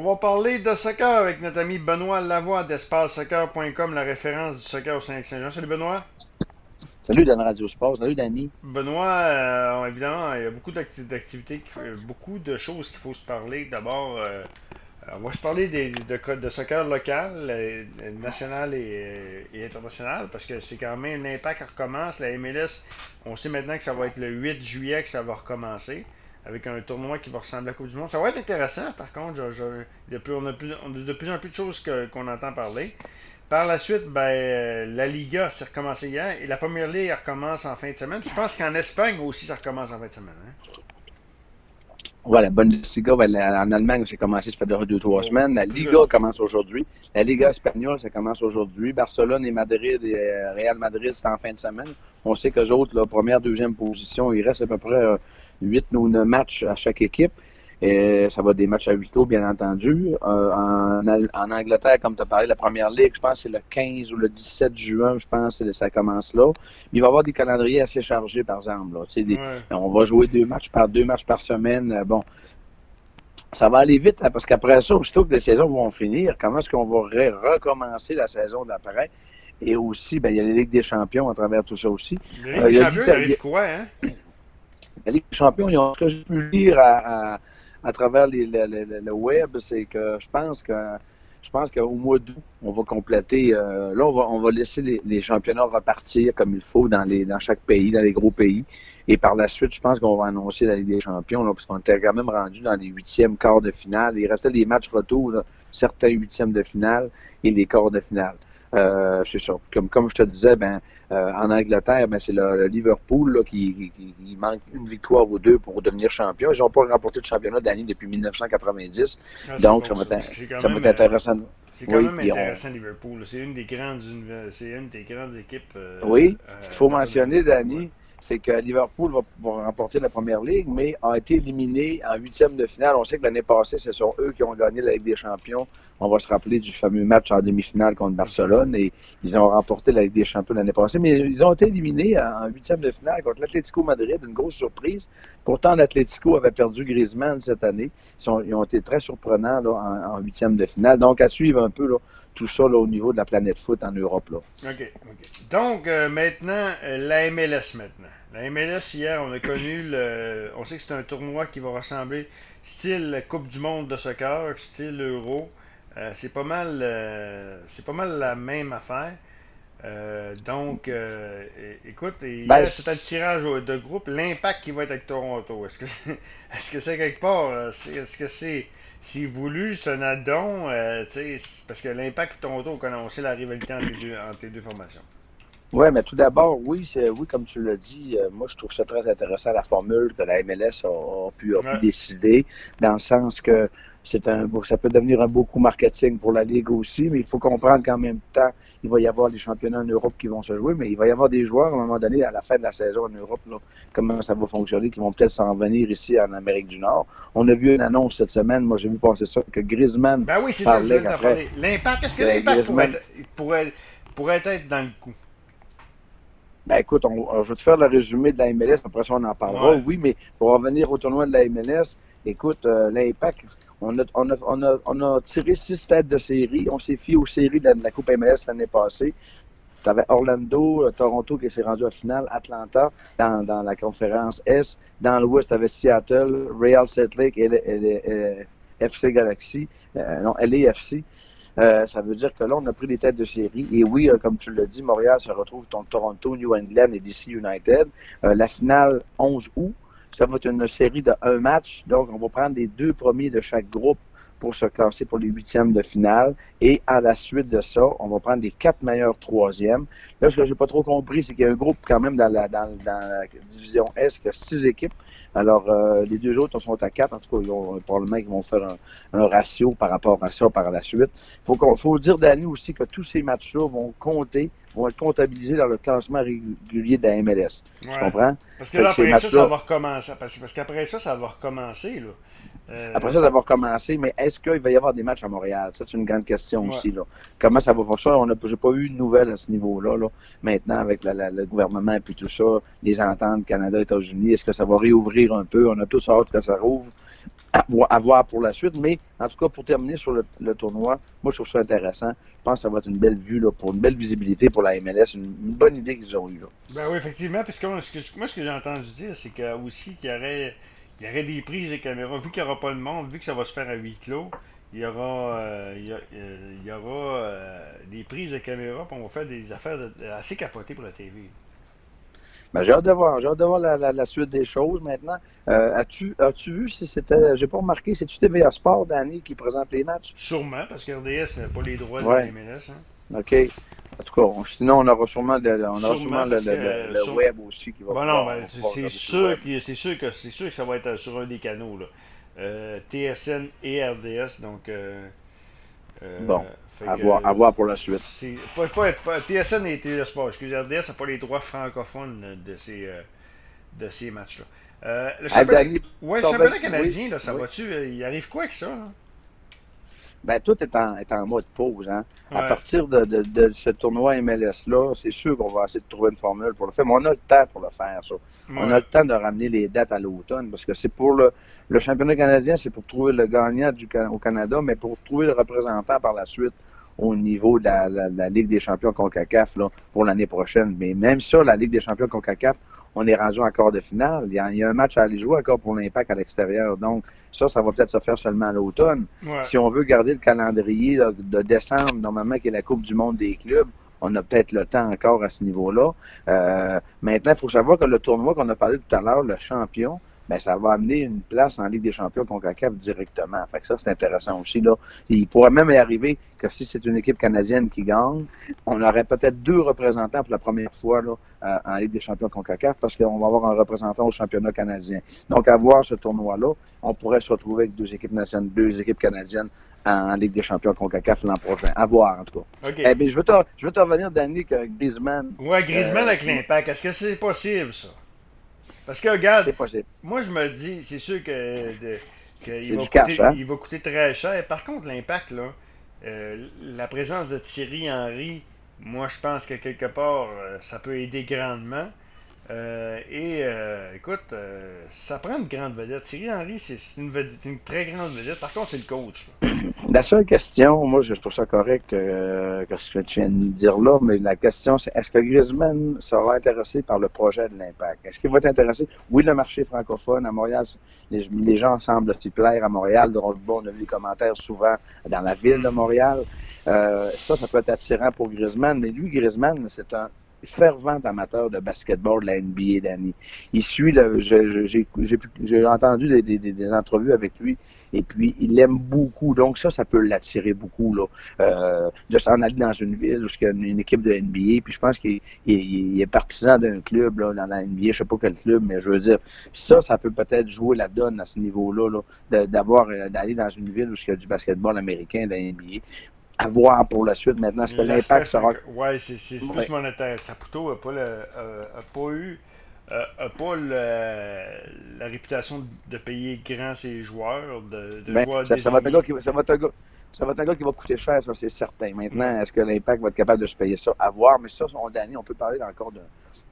On va parler de soccer avec notre ami Benoît Lavoie d'espacesoccer.com, la référence du soccer au Saint-Jean. Salut Benoît. Salut Dan Radio Sport. Salut Danny. Benoît, euh, évidemment, il y a beaucoup d'activités, beaucoup de choses qu'il faut se parler. D'abord, euh, on va se parler des, de, de soccer local, euh, national et, international, parce que c'est quand même l'impact qui recommence. La MLS, on sait maintenant que ça va être le 8 juillet que ça va recommencer avec un tournoi qui va ressembler à la Coupe du Monde. Ça va être intéressant, par contre. on, a plus, de plus en plus de choses qu'on entend parler. Par la suite, ben, la Liga s'est recommencé hier et la Première Ligue recommence en fin de semaine. je pense qu'en Espagne aussi, ça recommence en fin de semaine. Hein? Voilà, la Bundesliga, ben, en Allemagne, c'est commencé, ça fait deux, trois oh, semaines. La Liga commence aujourd'hui. La Liga espagnole, ça commence aujourd'hui. Barcelone et Madrid et euh, Real Madrid, c'est en fin de semaine. On sait qu'eux autres, la première, deuxième position, il reste à peu près euh, 8 ou 9 matchs à chaque équipe. Et ça va des matchs à 8 tours, bien entendu. Euh, en, en, Angleterre, comme tu as parlé, la première ligue, je pense c'est le 15 ou le 17 juin, je pense ça commence là. il va y avoir des calendriers assez chargés, par exemple. On va jouer deux matchs par deux matchs par semaine. Euh, bon, ça va aller vite, hein, parce qu'après ça, aussitôt que les saisons vont finir, comment est-ce qu'on va recommencer la saison d'après? Et aussi, ben, il y a les Ligues des champions à travers tout ça aussi. Des champions, arrive quoi, hein? La Ligue des champions, ce que j'ai pu lire à, à, travers les, le, web, c'est que je pense que je pense qu'au mois d'août, on va compléter. Euh, là, on va, on va laisser les, les, championnats repartir comme il faut dans, les, dans chaque pays, dans les gros pays. Et par la suite, je pense qu'on va annoncer la Ligue des champions, là, parce qu'on était quand même rendu dans les huitièmes, quarts de finale. Il restait des matchs retour, certains huitièmes de finale et les quarts de finale. Euh, c'est ça. Comme, comme je te disais, ben, euh, en Angleterre, ben, c'est le, Liverpool là, qui, qui, manque une victoire ou deux pour devenir champion. Ils n'ont pas remporté le championnat d'année depuis 1990. Ah, donc, ça va être intéressant. C'est quand même intéressant, Liverpool. C'est une des grandes, c'est une des grandes équipes. Euh, oui, il faut mentionner, Danny, c'est que Liverpool va, remporter la première ligue, mais a été éliminé en huitième de finale. On sait que l'année passée, ce sont eux qui ont gagné la Ligue des Champions. On va se rappeler du fameux match en demi-finale contre Barcelone et ils ont remporté la Ligue des Champions l'année passée, mais ils ont été éliminés en huitième de finale contre l'Atlético Madrid, une grosse surprise. Pourtant, l'Atlético avait perdu Griezmann cette année. Ils, ont été très surprenants en huitième de finale. Donc, à suivre un peu tout ça au niveau de la planète foot en Europe. OK. Donc, euh, maintenant, euh, la MLS maintenant. La MLS, hier, on a connu le. On sait que c'est un tournoi qui va ressembler style Coupe du Monde de soccer, style Euro. Euh, c'est pas mal c'est pas mal la même affaire. donc, écoute, ben, c'est un tirage de groupe. L'impact qui va être avec Toronto. Est-ce que c'est est -ce c'est quelque part? Est-ce que c'est c'est voulu, c'est un addon, euh, parce que l'impact Toronto, on sait la rivalité entre les deux, entre les deux formations. Oui, mais tout d'abord, oui, oui, comme tu l'as dit, euh, moi je trouve ça très intéressant la formule que la MLS a, pu, décider, dans le sens que c'est un ça peut devenir un beau coup marketing pour la Ligue aussi, mais il faut comprendre qu'en même temps, il va y avoir des championnats en Europe qui vont se jouer, mais il va y avoir des joueurs à un moment donné, à la fin de la saison en Europe, là, comment ça va fonctionner, qui vont peut-être s'en venir ici en Amérique du Nord. On a vu une annonce cette semaine, moi j'ai vu passer ça, que Griezmann. Ben oui, c'est ça L'impact, est-ce que l'impact pourrait, pourrait être dans le coup? Ben écoute, on, je vais te faire le résumé de la MLS, après ça on en parlera. Oui, mais pour revenir au tournoi de la MLS, écoute, euh, l'impact, on a, on, a, on, a, on a, tiré six têtes de série. On s'est fié aux séries de la, Coupe MLS l'année passée. Tu avais Orlando, euh, Toronto qui s'est rendu à finale, Atlanta dans, dans la conférence S. Dans l'Ouest, tu avais Seattle, Real Salt Lake et, FC Galaxy, euh, non, LAFC. Euh, ça veut dire que là, on a pris des têtes de série. Et oui, euh, comme tu l'as dit, Montréal se retrouve contre Toronto, New England et DC United. Euh, la finale 11 août, ça va être une série de un match. Donc, on va prendre les deux premiers de chaque groupe pour se classer pour les huitièmes de finale. Et à la suite de ça, on va prendre les quatre meilleurs troisièmes. Là, ce que j'ai pas trop compris, c'est qu'il y a un groupe quand même dans la, dans, dans la division S qui a six équipes. Alors, euh, les deux autres sont à quatre. En tout cas, ils ont, probablement qu'ils vont faire un, ratio par rapport à ça par la suite. Il faut, faut dire, Danny, aussi que tous ces matchs-là vont compter, vont être comptabilisés dans le classement régulier de la MLS. Tu comprends? Parce que là, après ça, ça va recommencer. Parce, parce qu'après ça, ça va recommencer. Là. Euh, Après ça, ça va recommencer, mais est-ce qu'il va y avoir des matchs à Montréal? Ça, c'est une grande question aussi. Là. Comment ça va fonctionner? On n'a pas eu de nouvelles à ce niveau-là. Là. Maintenant, avec le gouvernement et tout ça, les ententes Canada-États-Unis, est-ce que ça va réouvrir un peu? On a tous hâte que ça rouvre. à, voir pour la suite. Mais en tout cas, pour terminer sur le, tournoi, moi, je trouve ça intéressant. Je pense que ça va être une belle vue là, pour une belle visibilité pour la MLS. Une, bonne idée qu'ils ont eue. Là. Ben oui, effectivement. Puisque moi, ce que, que j'ai entendu dire, c'est qu'il aussi qu'il y aurait, il y aurait des prises des caméras. Vu qu'il n'y aura pas de monde, vu que ça va se faire à huis clos, il y aura, euh, il, y il y aura euh, des prises de caméras. Puis on va faire des affaires assez capotées pour la TV. Ben, j'ai hâte de voir, j'ai hâte de voir la, la, suite des choses maintenant. Euh, as-tu, as-tu vu si c'était, j'ai pas remarqué, c'est-tu TVA Sport, Danny, qui présente les matchs? Sûrement, parce que RDS n'a pas les droits de la MLS. Hein. OK. En tout cas, sinon, on aura sûrement, le, on aura sûrement, le, le, web aussi qui va bon, non, ben, c'est, sûr que, c'est, sûr que, c'est sûr que ça va être sur un des canaux. Là. Euh, TSN et RDS, donc... Euh, euh bon. À, voir, pour la suite. Pas, pas, pas, TSN et Télésport, excusez, RDS n'a pas les droits francophones de ces, de ces matchs-là. Euh, le championnat, ouais, canadien, là, ça va-tu? Il arrive quoi avec ça? Là? Ben, tout est en, est en mode pause. Hein. À partir de, de, de, ce tournoi MLS-là, c'est sûr qu'on va essayer de trouver une formule pour le faire, mais on a le temps pour le faire, ça. On a le temps de ramener les dates à l'automne, parce que c'est pour le, le championnat canadien, c'est pour trouver le gagnant du, au Canada, mais pour trouver le représentant par la suite au niveau de la, la, Ligue des champions CONCACAF là, pour l'année prochaine. Mais même ça, la Ligue des champions CONCACAF, on est rendu encore de finale. Il y, a, un match à aller jouer encore pour l'impact à l'extérieur. Donc, ça, ça va peut-être se faire seulement à l'automne. Si on veut garder le calendrier de décembre, normalement, qui est la Coupe du monde des clubs, on a peut-être le temps encore à ce niveau-là. Euh, maintenant, il faut savoir que le tournoi qu'on a parlé tout à l'heure, le champion, ben, ça va amener une place en Ligue des champions CONCACAF directement. Fait que ça, c'est intéressant aussi. Là. Il pourrait même y arriver que si c'est une équipe canadienne qui gagne, on aurait peut-être deux représentants pour la première fois là, euh, en Ligue des champions CONCACAF parce qu'on va avoir un représentant au championnat canadien. Donc, à voir ce tournoi-là, on pourrait se retrouver avec deux équipes nationales, deux équipes canadiennes en Ligue des champions CONCACAF l'an prochain. À voir, en tout cas. Eh bien, je veux te, je veux te revenir, Danny, que Griezmann... Ouais, Griezmann avec euh, l'impact. Est-ce que c'est possible, ça? Parce que, regarde, moi, je me dis, c'est sûr que, il, va coûter, hein? il va coûter très cher. Par contre, l'impact, là, euh, la présence de Thierry Henry, moi, je pense que quelque part, euh, ça peut aider grandement. Euh, et écoute, ça prend une grande vedette. Thierry Henry, c'est une, une, très grande vedette. Par contre, c'est le coach. La seule question, moi, je trouve ça correct euh, que ce que tu viens de dire là, mais la question, c'est est-ce que Griezmann sera intéressé par le projet de l'Impact? Est-ce qu'il va être intéressé? Oui, le marché francophone à Montréal, les, gens semblent s'y plaire à Montréal. Donc, bon, on a vu les commentaires souvent dans la ville de Montréal. Euh, ça, ça peut être attirant pour Griezmann, mais lui, Griezmann, c'est un fervent amateur de basketball de la NBA, Danny. Il suit, j'ai entendu des, entrevues avec lui, et puis il l'aime beaucoup. Donc ça, ça peut l'attirer beaucoup, là, euh, de s'en aller dans une ville où il y a une, équipe de NBA. Puis je pense qu'il est partisan d'un club là, dans la NBA, je sais pas quel club, mais je veux dire, ça, ça peut peut-être jouer la donne à ce niveau-là, là, d'avoir euh, d'aller dans une ville où il y a du basketball américain de la NBA à voir pour la suite maintenant. Est-ce que l'impact sera. Oui, c'est plus monétaire. Saputo n'a pas, pas eu. a pas la réputation de payer grand ses joueurs, de, de ben, joueurs ça, ça, va être un gars qui, ça, va être un gars, ça va être un gars qui va coûter cher, ça c'est certain. Maintenant, est-ce que l'impact va être capable de se payer ça? À voir, mais ça, on, Danny, on peut parler encore de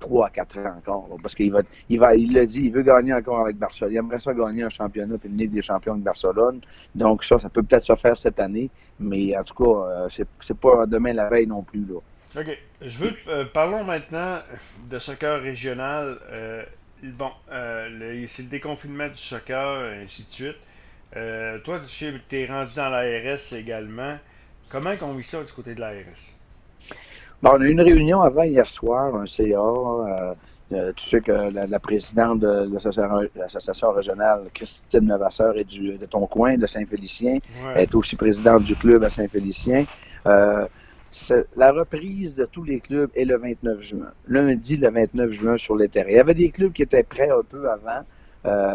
3 à 4 ans encore. parce qu'il va, il va, il dit, il veut gagner encore avec Barcelone. Il aimerait ça gagner un championnat puis une Ligue des champions avec Barcelone. Donc ça, ça peut peut-être se faire cette année, mais en tout cas, euh, c'est, pas demain la veille non plus. Là. OK. Je veux euh, parlons maintenant de soccer régional. Euh, bon, c'est le déconfinement du soccer, ainsi de suite. Toi, tu es rendu dans l'ARS également. Comment on vit ça du côté de l'ARS? on a eu une réunion avant hier soir, un CA. Euh, euh, tu sais que la, présidente de l'association régionale, Christine Levasseur, est du, de ton coin, de Saint-Félicien. Elle est aussi présidente du club à Saint-Félicien. Euh, la reprise de tous les clubs est le 29 juin. Lundi, le 29 juin sur les terrains. Il y avait des clubs qui étaient prêts un peu avant,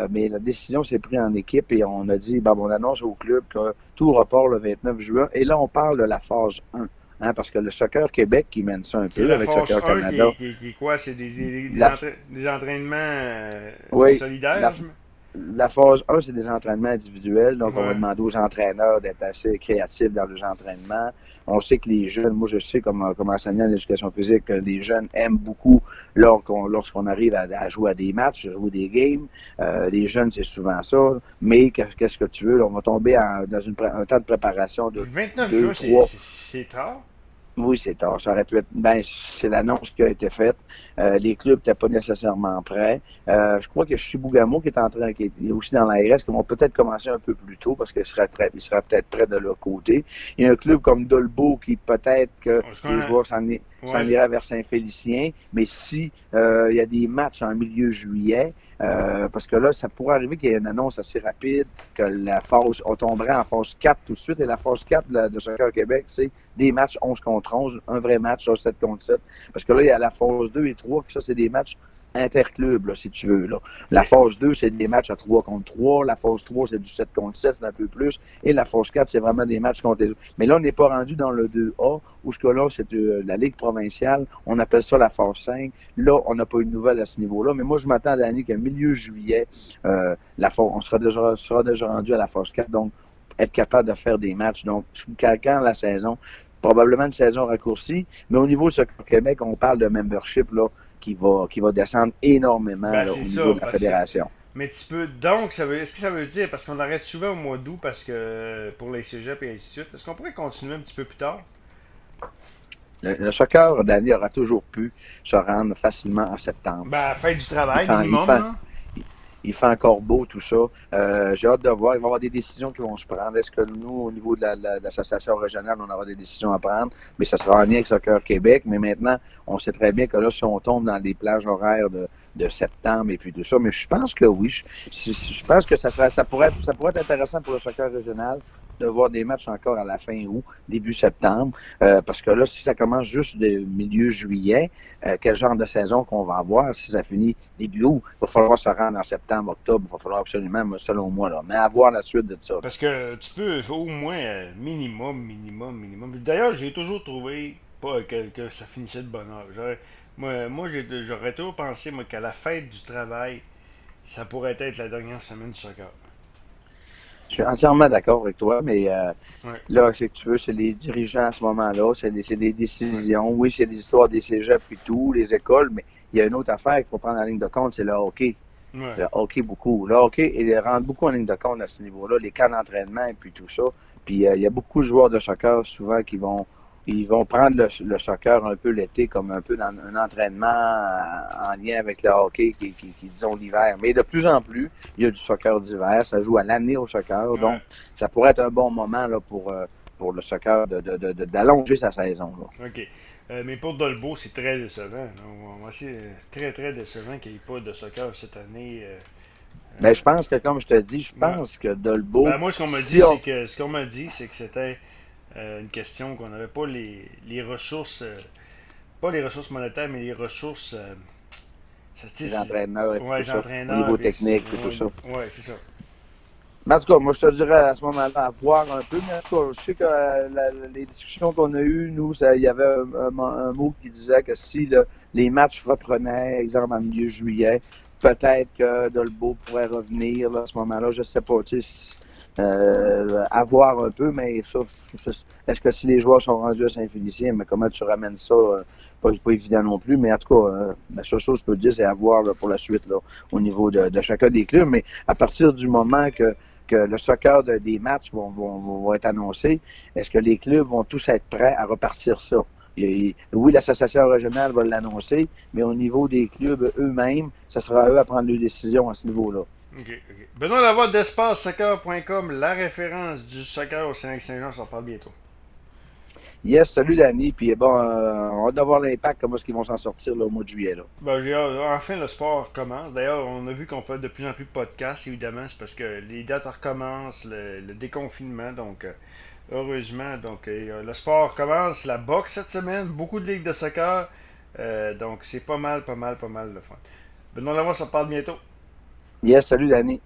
mais la décision s'est prise en équipe et on a dit, ben, on annonce au club que tout repart le 29 juin. Et là, on parle de la phase 1. Hein, parce que le Soccer Québec qui mène ça un peu avec Soccer Canada. Qui, qui, quoi? C'est des, des, des, entraînements euh, solidaires la phase 1, c'est des entraînements individuels. Donc, on va demander aux entraîneurs d'être assez créatifs dans leurs entraînements. On sait que les jeunes, moi, je sais comme, comme enseignant d'éducation physique, que les jeunes aiment beaucoup lorsqu'on arrive à, jouer à des matchs, à jouer des games. Euh, les jeunes, c'est souvent ça. Mais qu'est-ce que tu veux? on va tomber dans une, un temps de préparation de 29 jours, c'est tard. Oui, c'est tard. Ça aurait pu être. Ben, c'est l'annonce qui a été faite. Euh, les clubs n'étaient pas nécessairement prêts. Euh, je crois que Chibougamau, qui est en train, qui est aussi dans l'ARS, qui vont peut-être commencer un peu plus tôt parce qu'il sera, très, il sera peut-être près de leur côté. Il y a un club comme Dolbo qui peut-être que les joueurs s'en iraient vers Saint-Félicien. Mais si euh, il y a des matchs en milieu juillet, euh, parce que là, ça pourrait arriver qu'il y ait une annonce assez rapide, que la phase, on tomberait en phase 4 tout de suite. Et la phase 4 de, de Soccer Québec, c'est des matchs 11 contre 11, un vrai match, 7 contre 7. Parce que là, il y a la phase 2 et 3, puis ça, c'est des matchs interclub, si tu veux. Là. La phase 2, c'est des matchs à 3 contre 3. La phase 3, c'est du 7 contre 7, c'est un peu plus. Et la phase 4, c'est vraiment des matchs contre les autres. Mais là, on n'est pas rendu dans le 2A, où ce que là, c'est euh, la Ligue provinciale. On appelle ça la phase 5. Là, on n'a pas eu de nouvelles à ce niveau-là. Mais moi, je m'attends à l'année qu'à milieu juillet, euh, la phase, on sera déjà, sera déjà rendu à la phase 4. Donc, être capable de faire des matchs. Donc, quand la saison, probablement une saison raccourcie. Mais au niveau du Québec, on parle de membership, là qui va, qui va descendre énormément ben, au niveau de la fédération. Mais tu peux. Donc, ça veut, est-ce que ça veut dire, parce qu'on arrête souvent au mois d'août parce que pour les cégeps et ainsi de suite, est-ce qu'on pourrait continuer un petit peu plus tard? Le, soccer, Danny, aura toujours pu se rendre facilement en septembre. Ben, fin du travail, minimum il fait encore beau, tout ça. Euh, j'ai hâte de voir. Il va y avoir des décisions qui vont se prendre. Est-ce que nous, au niveau de l'association régionale, on aura des décisions à prendre? Mais ça sera en lien avec Soccer Québec. Mais maintenant, on sait très bien que là, si on tombe dans des plages horaires de, de septembre et puis tout ça, mais je pense que oui. Je, je pense que ça, serait, ça, pourrait, ça pourrait être intéressant pour le soccer régional de voir des matchs encore à la fin août, début septembre, euh, parce que là, si ça commence juste de milieu juillet, euh, quel genre de saison qu'on va avoir, si ça finit début août, il va falloir se rendre en septembre, octobre, il va falloir absolument, selon moi, là, mais avoir la suite de ça. Parce que tu peux au moins euh, minimum, minimum, minimum. D'ailleurs, j'ai toujours trouvé pas que, ça finissait de bonheur. Moi, moi j'aurais toujours pensé qu'à la fête du travail, ça pourrait être la dernière semaine du soccer. Je suis entièrement d'accord avec toi, mais euh, là, c'est que tu veux, c'est les dirigeants à ce moment-là, c'est des, des, décisions. Oui, c'est des histoires des cégeps et tout, les écoles, mais il y a une autre affaire qu'il faut prendre en ligne de compte, c'est le hockey. Le hockey beaucoup. Le hockey, il rentre beaucoup en ligne de compte à ce niveau-là, les camps d'entraînement et puis tout ça. Puis euh, il y a beaucoup de joueurs de soccer souvent qui vont ils vont prendre le, soccer un peu l'été comme un peu dans un entraînement en, lien avec le hockey qui, qui, disons l'hiver. Mais de plus en plus, il y a du soccer d'hiver. Ça joue à l'année au soccer. Donc, ça pourrait être un bon moment là, pour, euh, pour le soccer d'allonger de, de, sa saison. OK. Euh, mais pour Dolbo, c'est très décevant. C'est très, très décevant qu'il n'y ait pas de soccer cette année. Euh, ben, je pense que, comme je te dis, je pense que Dolbo. Ben, moi, ce qu'on m'a dit, c'est que ce qu'on m'a dit, c'est que c'était euh, une question qu'on n'avait pas les, les ressources, euh, pas les ressources monétaires, mais les ressources. Euh, les entraîneurs, ouais, les entraîneurs, au niveau technique et tout ça. Oui, c'est ça. Mais en tout cas, moi, je te dirais à ce moment-là, à voir un peu. Mais en tout cas, je sais que les discussions qu'on a eues, nous, il y avait un, mot qui disait que si les matchs reprenaient, exemple, en milieu juillet, peut-être que Dolbo pourrait revenir à ce moment-là. Je sais pas. Tu sais, euh, à voir un peu, mais ça, est-ce que si les joueurs sont rendus à Saint-Félicien, mais comment tu ramènes ça? Euh, pas, évident non plus, mais en tout cas, euh, la seule chose que je peux dire, c'est à voir pour la suite là, au niveau de, chacun des clubs. Mais à partir du moment que, que le soccer des matchs vont, être annoncés, est-ce que les clubs vont tous être prêts à repartir ça? oui, l'association régionale va l'annoncer, mais au niveau des clubs eux-mêmes, ce sera à eux à prendre les décisions à ce niveau-là. Benoît Lavoie d'EspaceSoccer.com, la référence du soccer au Sénat-Saint-Jean, ça parle bientôt. Yes, salut Danny. Puis bon, euh, on va voir l'impact, comment est-ce qu'ils vont s'en sortir au mois de juillet. Là. Ben, enfin, le sport commence. D'ailleurs, on a vu qu'on fait de plus en plus de podcasts, évidemment. C'est parce que les dates recommencent, le, déconfinement. Donc, euh, heureusement, donc euh, le sport commence. La boxe cette semaine, beaucoup de ligues de soccer. donc, c'est pas mal, pas mal, pas mal le fun. Benoît Lavoie, ça parle bientôt. Yes, salut Danny.